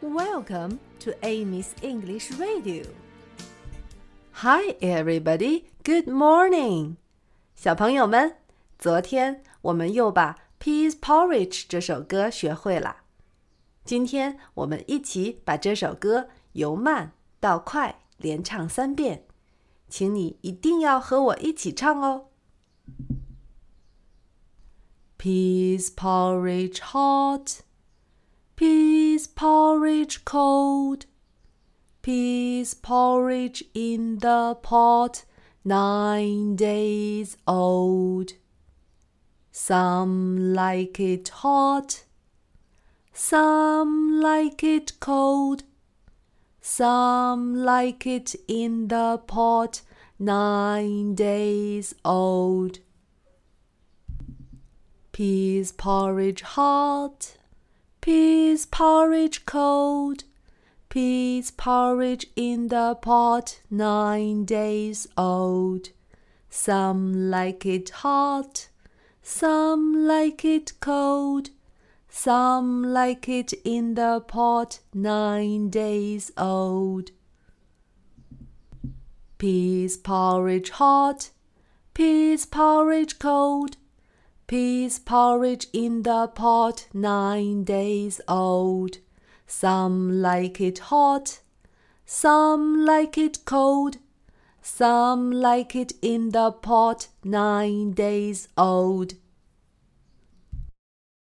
Welcome to Amy's English Radio. Hi, everybody. Good morning. 小朋友们，昨天我们又把《Peas Porridge》这首歌学会了。今天我们一起把这首歌由慢到快连唱三遍，请你一定要和我一起唱哦。Peas porridge hot. Porridge cold, peas porridge in the pot, nine days old. Some like it hot, some like it cold, some like it in the pot, nine days old. Peas porridge hot Peas porridge cold, peas porridge in the pot, nine days old. Some like it hot, some like it cold, some like it in the pot, nine days old. Peas porridge hot, peas porridge cold, Peas porridge in the pot, nine days old. Some like it hot, some like it cold, some like it in the pot, nine days old.